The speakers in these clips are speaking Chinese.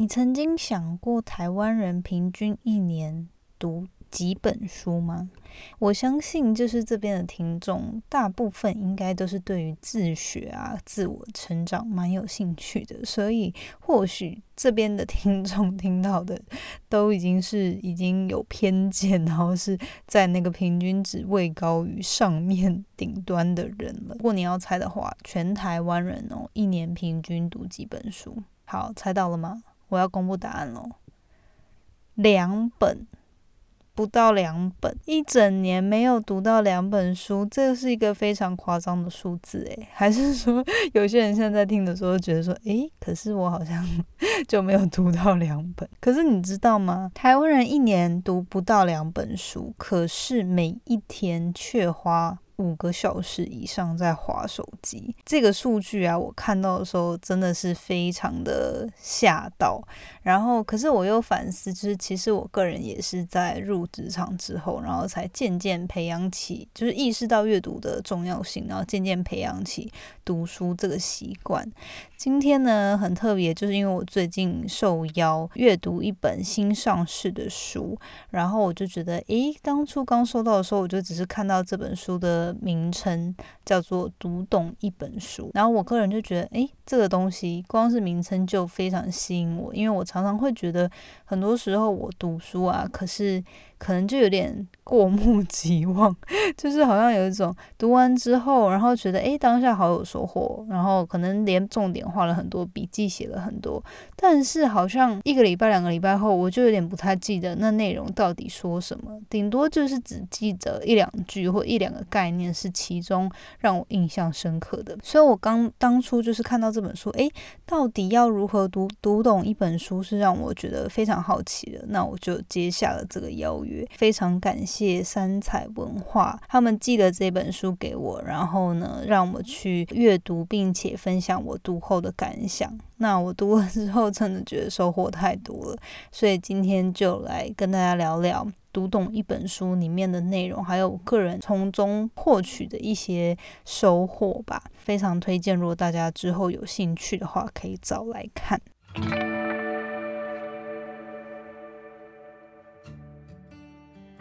你曾经想过台湾人平均一年读几本书吗？我相信，就是这边的听众，大部分应该都是对于自学啊、自我成长蛮有兴趣的，所以或许这边的听众听到的都已经是已经有偏见，然后是在那个平均值位高于上面顶端的人了。如果你要猜的话，全台湾人哦，一年平均读几本书？好，猜到了吗？我要公布答案喽，两本。不到两本，一整年没有读到两本书，这是一个非常夸张的数字诶，还是说有些人现在听的时候觉得说，诶，可是我好像 就没有读到两本。可是你知道吗？台湾人一年读不到两本书，可是每一天却花。五个小时以上在划手机，这个数据啊，我看到的时候真的是非常的吓到。然后，可是我又反思，就是其实我个人也是在入职场之后，然后才渐渐培养起，就是意识到阅读的重要性，然后渐渐培养起读书这个习惯。今天呢，很特别，就是因为我最近受邀阅读一本新上市的书，然后我就觉得，诶，当初刚收到的时候，我就只是看到这本书的名称叫做《读懂一本书》，然后我个人就觉得，诶，这个东西光是名称就非常吸引我，因为我常常会觉得，很多时候我读书啊，可是。可能就有点 过目即忘，就是好像有一种读完之后，然后觉得诶当下好有收获，然后可能连重点画了很多，笔记写了很多，但是好像一个礼拜、两个礼拜后，我就有点不太记得那内容到底说什么，顶多就是只记得一两句或一两个概念是其中让我印象深刻的。所以我刚当初就是看到这本书，诶，到底要如何读读懂一本书，是让我觉得非常好奇的，那我就接下了这个邀约。非常感谢三彩文化，他们寄了这本书给我，然后呢，让我去阅读，并且分享我读后的感想。那我读了之后，真的觉得收获太多了，所以今天就来跟大家聊聊读懂一本书里面的内容，还有个人从中获取的一些收获吧。非常推荐，如果大家之后有兴趣的话，可以找来看。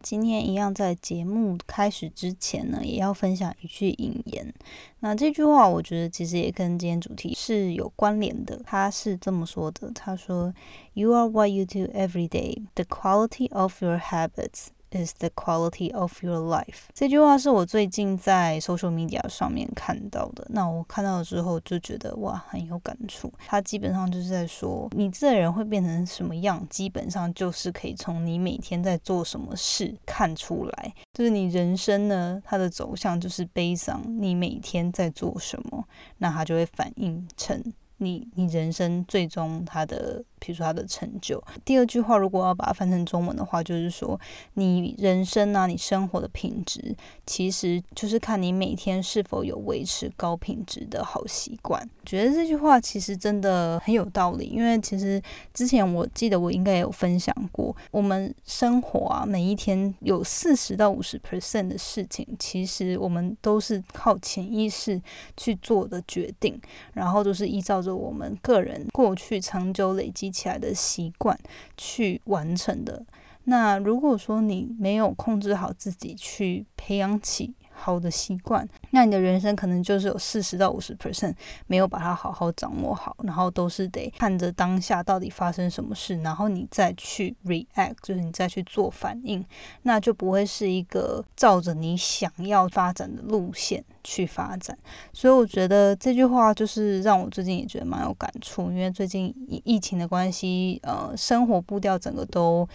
今天一样，在节目开始之前呢，也要分享一句引言。那这句话，我觉得其实也跟今天主题是有关联的。他是这么说的：“他说，You are what you do every day. The quality of your habits.” Is the quality of your life？这句话是我最近在 social media 上面看到的。那我看到了之后就觉得哇，很有感触。它基本上就是在说，你这个人会变成什么样，基本上就是可以从你每天在做什么事看出来。就是你人生呢，它的走向就是悲伤。你每天在做什么，那它就会反映成你你人生最终它的。比如说他的成就。第二句话，如果要把它翻成中文的话，就是说你人生啊，你生活的品质，其实就是看你每天是否有维持高品质的好习惯。觉得这句话其实真的很有道理，因为其实之前我记得我应该有分享过，我们生活啊，每一天有四十到五十 percent 的事情，其实我们都是靠潜意识去做的决定，然后都是依照着我们个人过去长久累积。起来的习惯去完成的。那如果说你没有控制好自己去培养起好的习惯，那你的人生可能就是有四十到五十 percent 没有把它好好掌握好，然后都是得看着当下到底发生什么事，然后你再去 react，就是你再去做反应，那就不会是一个照着你想要发展的路线去发展。所以我觉得这句话就是让我最近也觉得蛮有感触，因为最近疫疫情的关系，呃，生活步调整个都。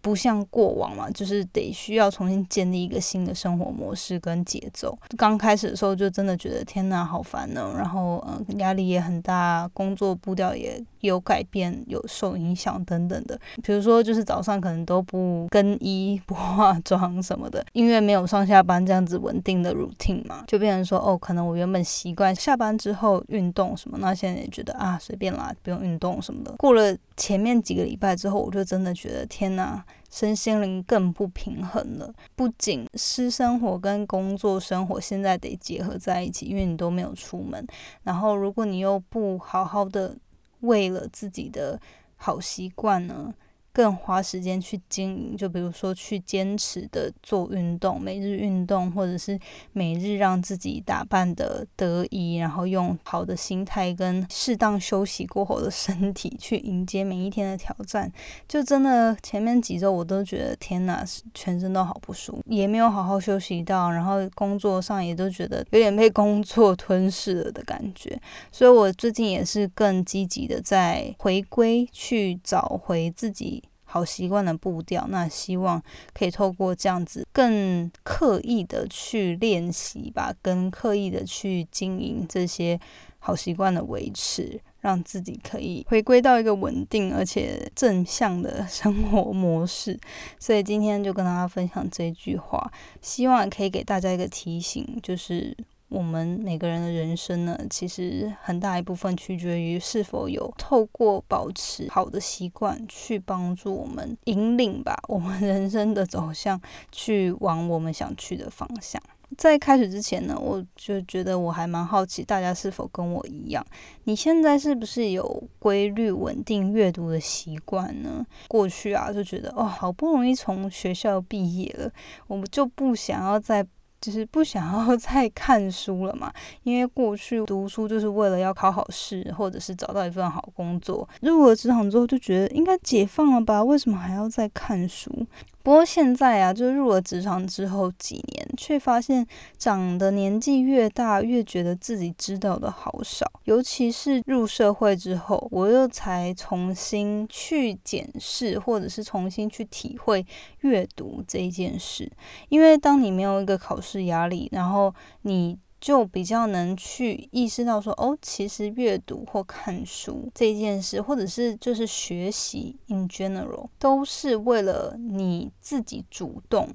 不像过往嘛，就是得需要重新建立一个新的生活模式跟节奏。刚开始的时候就真的觉得天呐，好烦呢。然后嗯，压力也很大，工作步调也有改变，有受影响等等的。比如说，就是早上可能都不更衣、不化妆什么的，因为没有上下班这样子稳定的 routine 嘛，就变成说哦，可能我原本习惯下班之后运动什么，那现在也觉得啊，随便啦，不用运动什么的。过了前面几个礼拜之后，我就真的觉得天哪。身心灵更不平衡了，不仅私生活跟工作生活现在得结合在一起，因为你都没有出门。然后，如果你又不好好的为了自己的好习惯呢？更花时间去经营，就比如说去坚持的做运动，每日运动，或者是每日让自己打扮的得意，然后用好的心态跟适当休息过后的身体去迎接每一天的挑战。就真的前面几周我都觉得天哪，全身都好不舒服，也没有好好休息到，然后工作上也都觉得有点被工作吞噬了的感觉。所以我最近也是更积极的在回归，去找回自己。好习惯的步调，那希望可以透过这样子更刻意的去练习吧，跟刻意的去经营这些好习惯的维持，让自己可以回归到一个稳定而且正向的生活模式。所以今天就跟大家分享这句话，希望可以给大家一个提醒，就是。我们每个人的人生呢，其实很大一部分取决于是否有透过保持好的习惯去帮助我们引领吧，我们人生的走向去往我们想去的方向。在开始之前呢，我就觉得我还蛮好奇，大家是否跟我一样？你现在是不是有规律稳定阅读的习惯呢？过去啊，就觉得哦，好不容易从学校毕业了，我们就不想要再。就是不想要 再看书了嘛，因为过去读书就是为了要考好试，或者是找到一份好工作。入了职场之后，就觉得应该解放了吧？为什么还要再看书？不过现在啊，就入了职场之后几年，却发现长的年纪越大，越觉得自己知道的好少。尤其是入社会之后，我又才重新去检视，或者是重新去体会阅读这一件事。因为当你没有一个考试压力，然后你。就比较能去意识到说，哦，其实阅读或看书这件事，或者是就是学习 in general，都是为了你自己主动。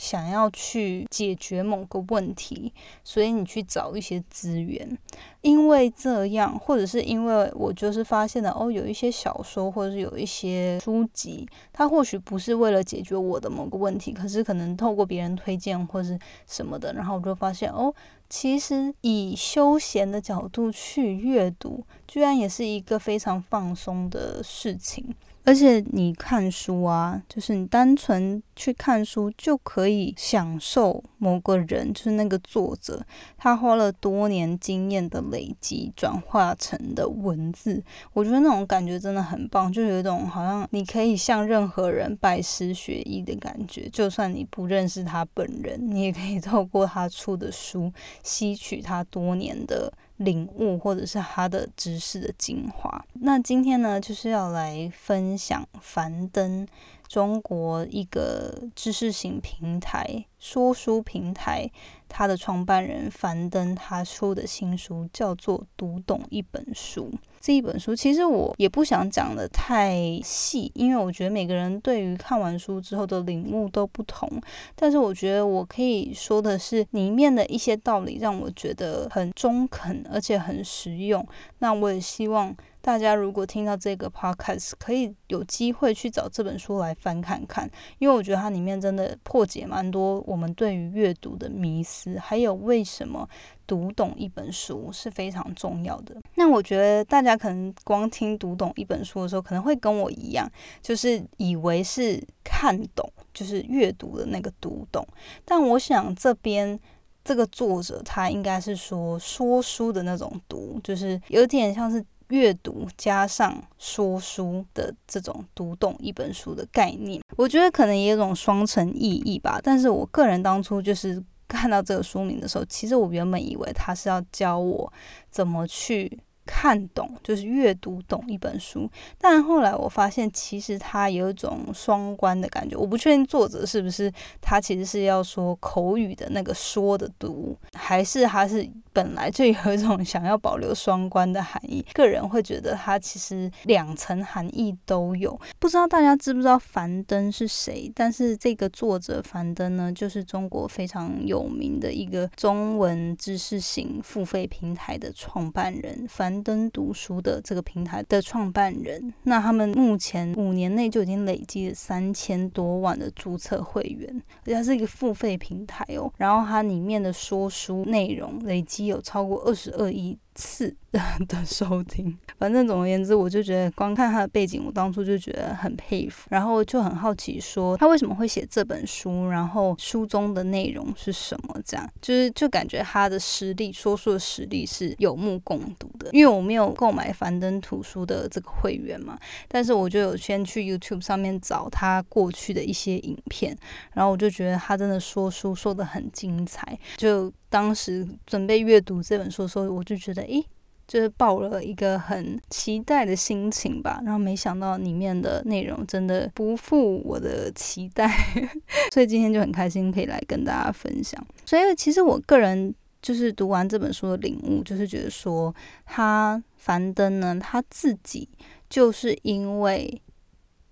想要去解决某个问题，所以你去找一些资源，因为这样，或者是因为我就是发现了哦，有一些小说或者是有一些书籍，它或许不是为了解决我的某个问题，可是可能透过别人推荐或是什么的，然后我就发现哦，其实以休闲的角度去阅读，居然也是一个非常放松的事情。而且你看书啊，就是你单纯去看书就可以享受某个人，就是那个作者，他花了多年经验的累积转化成的文字。我觉得那种感觉真的很棒，就有一种好像你可以向任何人拜师学艺的感觉。就算你不认识他本人，你也可以透过他出的书吸取他多年的。领悟或者是他的知识的精华。那今天呢，就是要来分享樊登，中国一个知识型平台、说书平台。他的创办人樊登他出的新书叫做《读懂一本书》。这一本书其实我也不想讲的太细，因为我觉得每个人对于看完书之后的领悟都不同。但是我觉得我可以说的是，里面的一些道理让我觉得很中肯，而且很实用。那我也希望。大家如果听到这个 podcast，可以有机会去找这本书来翻看看，因为我觉得它里面真的破解蛮多我们对于阅读的迷思，还有为什么读懂一本书是非常重要的。那我觉得大家可能光听读懂一本书的时候，可能会跟我一样，就是以为是看懂，就是阅读的那个读懂。但我想这边。这个作者他应该是说说书的那种读，就是有点像是阅读加上说书的这种读懂一本书的概念。我觉得可能也有种双层意义吧。但是我个人当初就是看到这个书名的时候，其实我原本以为他是要教我怎么去。看懂就是阅读懂一本书，但后来我发现其实它有一种双关的感觉。我不确定作者是不是他其实是要说口语的那个说的读，还是他是本来就有一种想要保留双关的含义。个人会觉得它其实两层含义都有。不知道大家知不知道樊登是谁？但是这个作者樊登呢，就是中国非常有名的一个中文知识型付费平台的创办人樊登读书的这个平台的创办人，那他们目前五年内就已经累积了三千多万的注册会员，而且它是一个付费平台哦。然后它里面的说书内容累积有超过二十二亿。次 的收听，反正总而言之，我就觉得光看他的背景，我当初就觉得很佩服，然后就很好奇，说他为什么会写这本书，然后书中的内容是什么？这样就是就感觉他的实力，说书的实力是有目共睹的。因为我没有购买樊登图书的这个会员嘛，但是我就有先去 YouTube 上面找他过去的一些影片，然后我就觉得他真的说书说的很精彩，就。当时准备阅读这本书的时候，我就觉得，诶，就是抱了一个很期待的心情吧。然后没想到里面的内容真的不负我的期待，所以今天就很开心可以来跟大家分享。所以其实我个人就是读完这本书的领悟，就是觉得说，他樊登呢，他自己就是因为。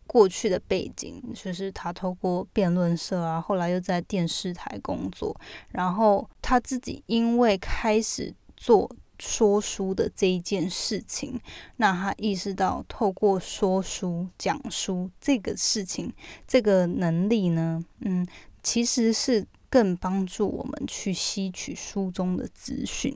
过去的背景就是他透过辩论社啊，后来又在电视台工作，然后他自己因为开始做说书的这一件事情，那他意识到透过说书讲书这个事情，这个能力呢，嗯，其实是更帮助我们去吸取书中的资讯。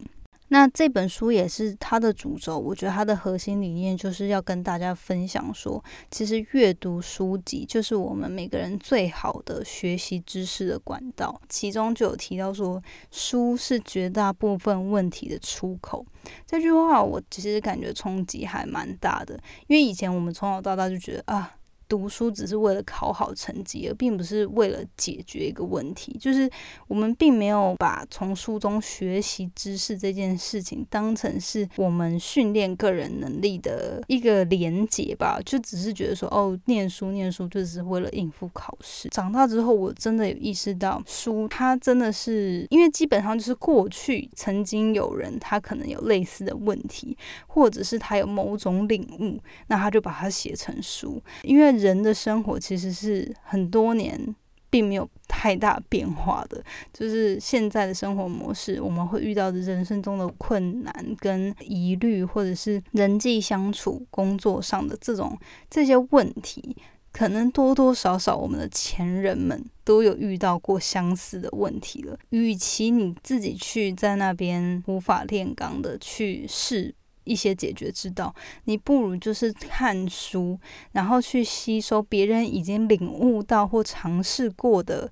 那这本书也是它的主轴，我觉得它的核心理念就是要跟大家分享说，其实阅读书籍就是我们每个人最好的学习知识的管道。其中就有提到说，书是绝大部分问题的出口。这句话我其实感觉冲击还蛮大的，因为以前我们从小到大就觉得啊。读书只是为了考好成绩，而并不是为了解决一个问题。就是我们并没有把从书中学习知识这件事情当成是我们训练个人能力的一个连结吧。就只是觉得说，哦，念书念书就是为了应付考试。长大之后，我真的有意识到，书它真的是因为基本上就是过去曾经有人他可能有类似的问题，或者是他有某种领悟，那他就把它写成书，因为。人的生活其实是很多年并没有太大变化的，就是现在的生活模式，我们会遇到的人生中的困难跟疑虑，或者是人际相处、工作上的这种这些问题，可能多多少少我们的前人们都有遇到过相似的问题了。与其你自己去在那边无法炼钢的去试。一些解决之道，你不如就是看书，然后去吸收别人已经领悟到或尝试过的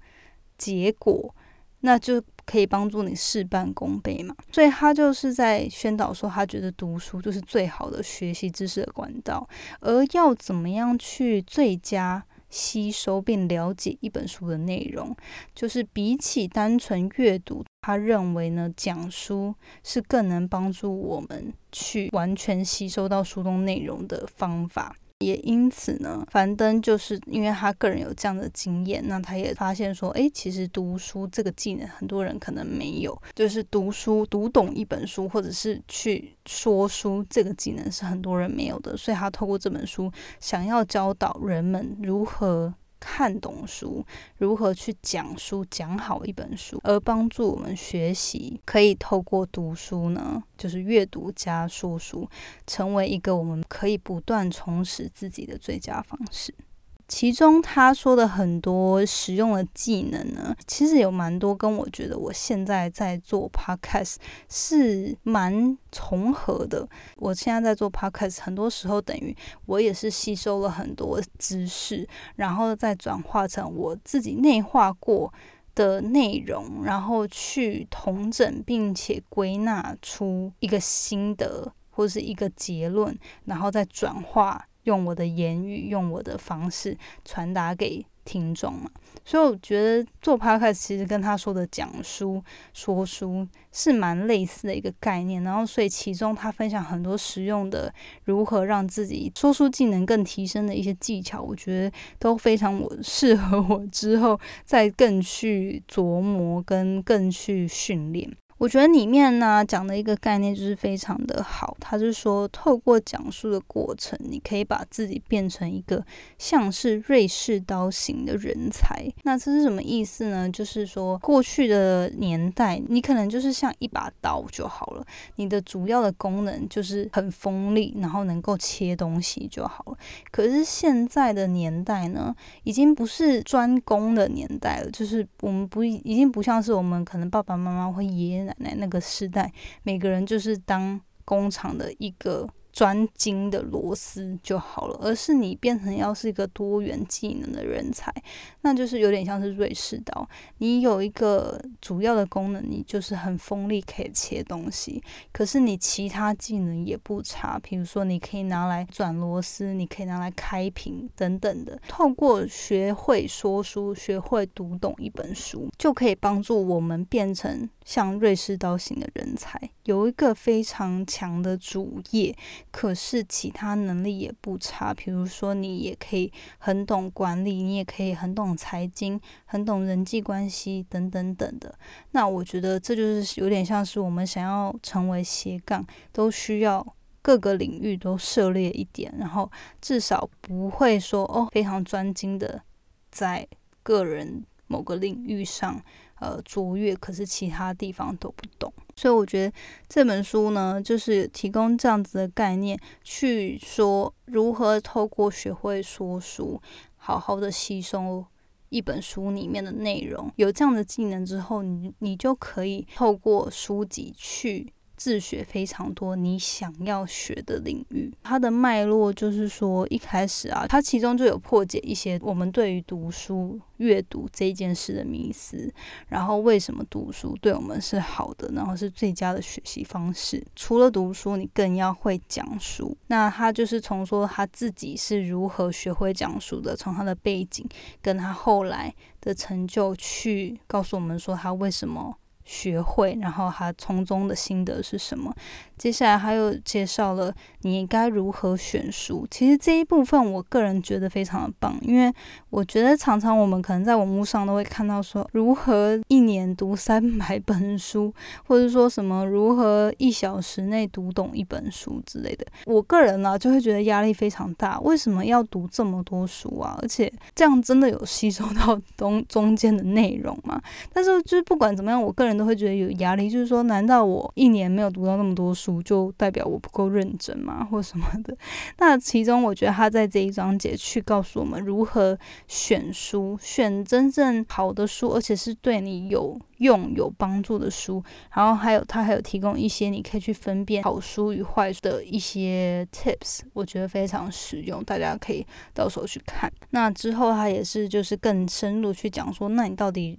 结果，那就可以帮助你事半功倍嘛。所以他就是在宣导说，他觉得读书就是最好的学习知识的管道，而要怎么样去最佳。吸收并了解一本书的内容，就是比起单纯阅读，他认为呢，讲书是更能帮助我们去完全吸收到书中内容的方法。也因此呢，樊登就是因为他个人有这样的经验，那他也发现说，哎，其实读书这个技能很多人可能没有，就是读书读懂一本书，或者是去说书这个技能是很多人没有的，所以他透过这本书想要教导人们如何。看懂书，如何去讲书，讲好一本书，而帮助我们学习，可以透过读书呢，就是阅读加说书，成为一个我们可以不断充实自己的最佳方式。其中他说的很多实用的技能呢，其实有蛮多跟我觉得我现在在做 podcast 是蛮重合的。我现在在做 podcast，很多时候等于我也是吸收了很多知识，然后再转化成我自己内化过。的内容，然后去统整并且归纳出一个心得或是一个结论，然后再转化，用我的言语，用我的方式传达给。听众嘛，所以我觉得做 podcast 其实跟他说的讲书、说书是蛮类似的一个概念。然后，所以其中他分享很多实用的如何让自己说书技能更提升的一些技巧，我觉得都非常我适合我之后再更去琢磨跟更去训练。我觉得里面呢讲的一个概念就是非常的好，他是说透过讲述的过程，你可以把自己变成一个像是瑞士刀型的人才。那这是什么意思呢？就是说过去的年代，你可能就是像一把刀就好了，你的主要的功能就是很锋利，然后能够切东西就好了。可是现在的年代呢，已经不是专攻的年代了，就是我们不已经不像是我们可能爸爸妈妈或爷爷。奶奶那个时代，每个人就是当工厂的一个。专精的螺丝就好了，而是你变成要是一个多元技能的人才，那就是有点像是瑞士刀。你有一个主要的功能，你就是很锋利，可以切东西。可是你其他技能也不差，比如说你可以拿来转螺丝，你可以拿来开瓶等等的。透过学会说书，学会读懂一本书，就可以帮助我们变成像瑞士刀型的人才，有一个非常强的主业。可是其他能力也不差，比如说你也可以很懂管理，你也可以很懂财经，很懂人际关系等等等的。那我觉得这就是有点像是我们想要成为斜杠，都需要各个领域都涉猎一点，然后至少不会说哦非常专精的在个人某个领域上。呃，卓越，可是其他地方都不懂，所以我觉得这本书呢，就是提供这样子的概念，去说如何透过学会说书，好好的吸收一本书里面的内容。有这样的技能之后，你你就可以透过书籍去。自学非常多，你想要学的领域，它的脉络就是说，一开始啊，它其中就有破解一些我们对于读书、阅读这件事的迷思，然后为什么读书对我们是好的，然后是最佳的学习方式。除了读书，你更要会讲书。那他就是从说他自己是如何学会讲书的，从他的背景跟他后来的成就去告诉我们说他为什么。学会，然后他从中的心得是什么？接下来他又介绍了你该如何选书。其实这一部分，我个人觉得非常的棒，因为我觉得常常我们可能在网络上都会看到说，如何一年读三百本书，或者说什么如何一小时内读懂一本书之类的。我个人呢，就会觉得压力非常大。为什么要读这么多书啊？而且这样真的有吸收到中中间的内容吗？但是就是不管怎么样，我个人都会觉得有压力。就是说，难道我一年没有读到那么多书？就代表我不够认真嘛，或什么的。那其中，我觉得他在这一章节去告诉我们如何选书，选真正好的书，而且是对你有用、有帮助的书。然后还有，他还有提供一些你可以去分辨好书与坏书的一些 tips，我觉得非常实用，大家可以到时候去看。那之后，他也是就是更深入去讲说，那你到底。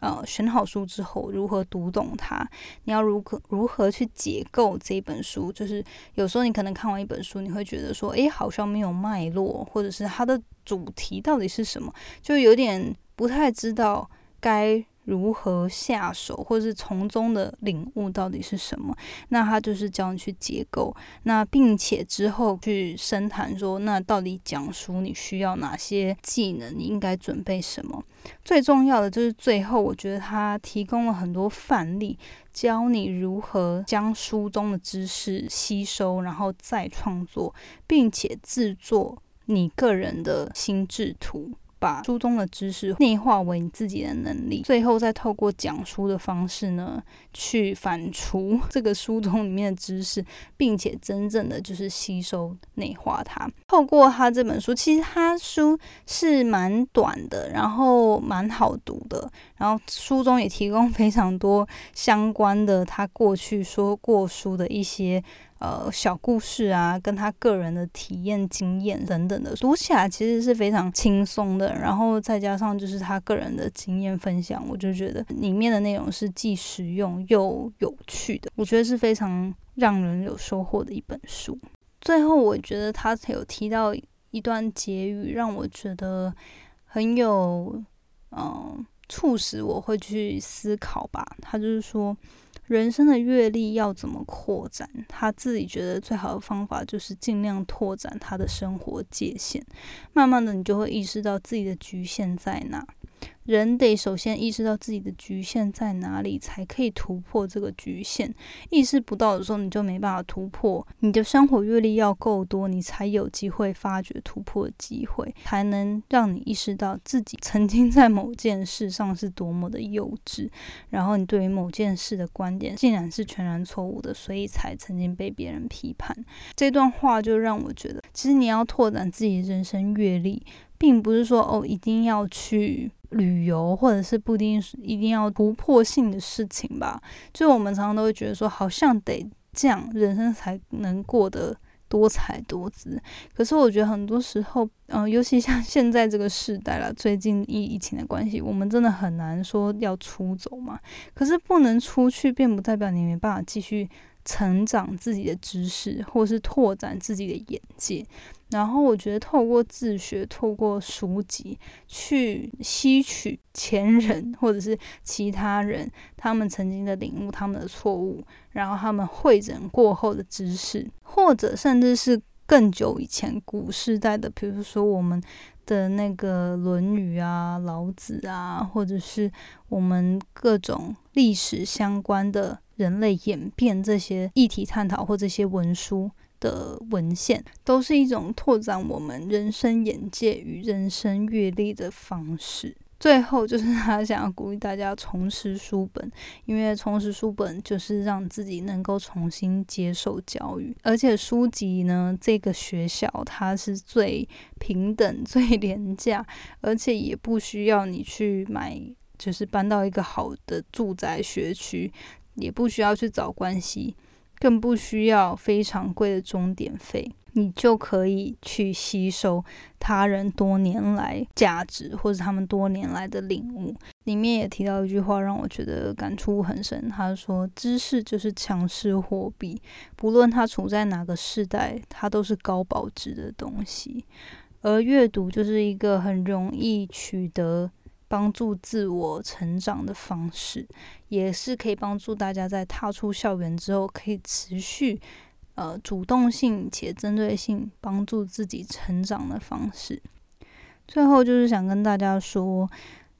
呃，选好书之后，如何读懂它？你要如何如何去解构这一本书？就是有时候你可能看完一本书，你会觉得说，诶，好像没有脉络，或者是它的主题到底是什么，就有点不太知道该。如何下手，或者是从中的领悟到底是什么？那他就是教你去结构，那并且之后去深谈说，那到底讲书你需要哪些技能？你应该准备什么？最重要的就是最后，我觉得他提供了很多范例，教你如何将书中的知识吸收，然后再创作，并且制作你个人的心智图。把书中的知识内化为你自己的能力，最后再透过讲书的方式呢，去反刍这个书中里面的知识，并且真正的就是吸收内化它。透过他这本书，其实他书是蛮短的，然后蛮好读的，然后书中也提供非常多相关的他过去说过书的一些。呃小故事啊，跟他个人的体验经验等等的，读起来其实是非常轻松的。然后再加上就是他个人的经验分享，我就觉得里面的内容是既实用又有趣的，我觉得是非常让人有收获的一本书。最后，我觉得他有提到一段结语，让我觉得很有嗯。促使我会去思考吧。他就是说，人生的阅历要怎么扩展？他自己觉得最好的方法就是尽量拓展他的生活界限。慢慢的，你就会意识到自己的局限在哪。人得首先意识到自己的局限在哪里，才可以突破这个局限。意识不到的时候，你就没办法突破。你的生活阅历要够多，你才有机会发掘突破机会，才能让你意识到自己曾经在某件事上是多么的幼稚。然后你对于某件事的观点竟然是全然错误的，所以才曾经被别人批判。这段话就让我觉得，其实你要拓展自己人生阅历，并不是说哦一定要去。旅游，或者是不一定一定要突破性的事情吧。就我们常常都会觉得说，好像得这样，人生才能过得多彩多姿。可是我觉得很多时候，嗯，尤其像 现在这个时代了，最近疫疫情的关系，我们真的很难说要出走嘛。可是不能出去，并不代表你没办法继续成长自己的知识，或是拓展自己的眼界。然后我觉得，透过自学，透过书籍去吸取前人或者是其他人他们曾经的领悟、他们的错误，然后他们会诊过后的知识，或者甚至是更久以前古时代的，比如说我们的那个《论语》啊、老子啊，或者是我们各种历史相关的人类演变这些议题探讨或这些文书。的文献都是一种拓展我们人生眼界与人生阅历的方式。最后就是他想要鼓励大家重拾书本，因为重拾书本就是让自己能够重新接受教育。而且书籍呢，这个学校它是最平等、最廉价，而且也不需要你去买，就是搬到一个好的住宅学区，也不需要去找关系。更不需要非常贵的钟点费，你就可以去吸收他人多年来价值或者他们多年来的领悟。里面也提到一句话，让我觉得感触很深。他说：“知识就是强势货币，不论它处在哪个时代，它都是高保值的东西。而阅读就是一个很容易取得。”帮助自我成长的方式，也是可以帮助大家在踏出校园之后，可以持续呃主动性且针对性帮助自己成长的方式。最后就是想跟大家说，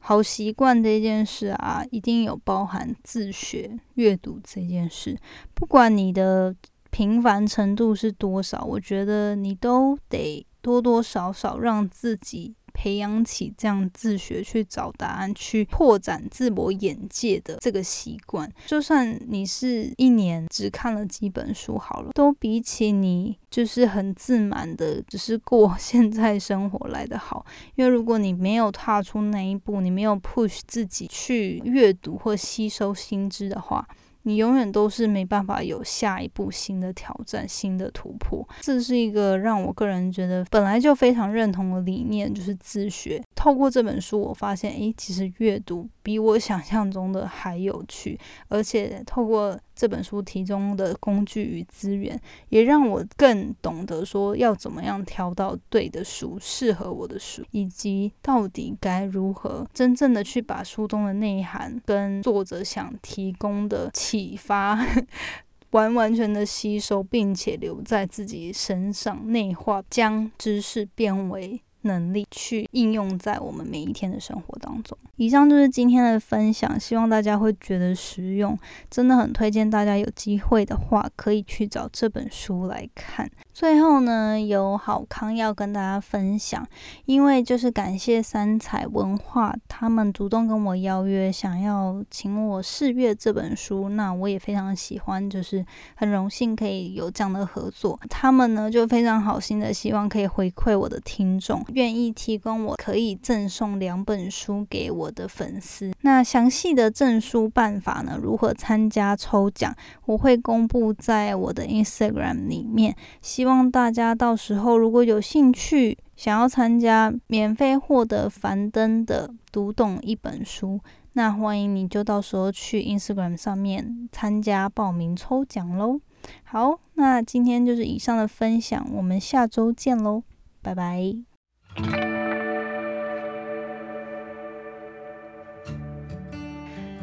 好习惯这件事啊，一定有包含自学阅读这件事。不管你的频繁程度是多少，我觉得你都得多多少少让自己。培养起这样自学去找答案、去拓展自我眼界的这个习惯，就算你是一年只看了几本书好了，都比起你就是很自满的只是过现在生活来的好。因为如果你没有踏出那一步，你没有 push 自己去阅读或吸收新知的话。你永远都是没办法有下一步新的挑战、新的突破。这是一个让我个人觉得本来就非常认同的理念，就是自学。透过这本书，我发现，诶，其实阅读比我想象中的还有趣，而且透过。这本书题中的工具与资源，也让我更懂得说要怎么样挑到对的书，适合我的书，以及到底该如何真正的去把书中的内涵跟作者想提供的启发，完完全的吸收，并且留在自己身上内化，将知识变为。能力去应用在我们每一天的生活当中。以上就是今天的分享，希望大家会觉得实用。真的很推荐大家有机会的话，可以去找这本书来看。最后呢，有好康要跟大家分享，因为就是感谢三彩文化，他们主动跟我邀约，想要请我试阅这本书。那我也非常喜欢，就是很荣幸可以有这样的合作。他们呢就非常好心的希望可以回馈我的听众。愿意提供我可以赠送两本书给我的粉丝。那详细的证书办法呢？如何参加抽奖？我会公布在我的 Instagram 里面。希望望大家到时候如果有兴趣，想要参加免费获得樊登的读懂一本书，那欢迎你就到时候去 Instagram 上面参加报名抽奖喽。好，那今天就是以上的分享，我们下周见喽，拜拜。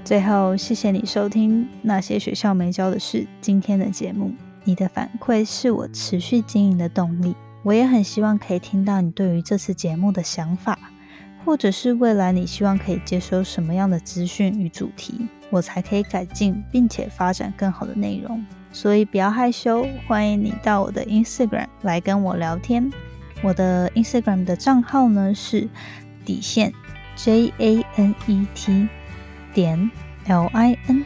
最后，谢谢你收听那些学校没教的事今天的节目，你的反馈是我持续经营的动力。我也很希望可以听到你对于这次节目的想法，或者是未来你希望可以接收什么样的资讯与主题，我才可以改进并且发展更好的内容。所以不要害羞，欢迎你到我的 Instagram 来跟我聊天。我的 Instagram 的账号呢是底线 J A N E T 点 L I N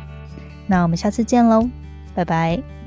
那我们下次见喽，拜拜。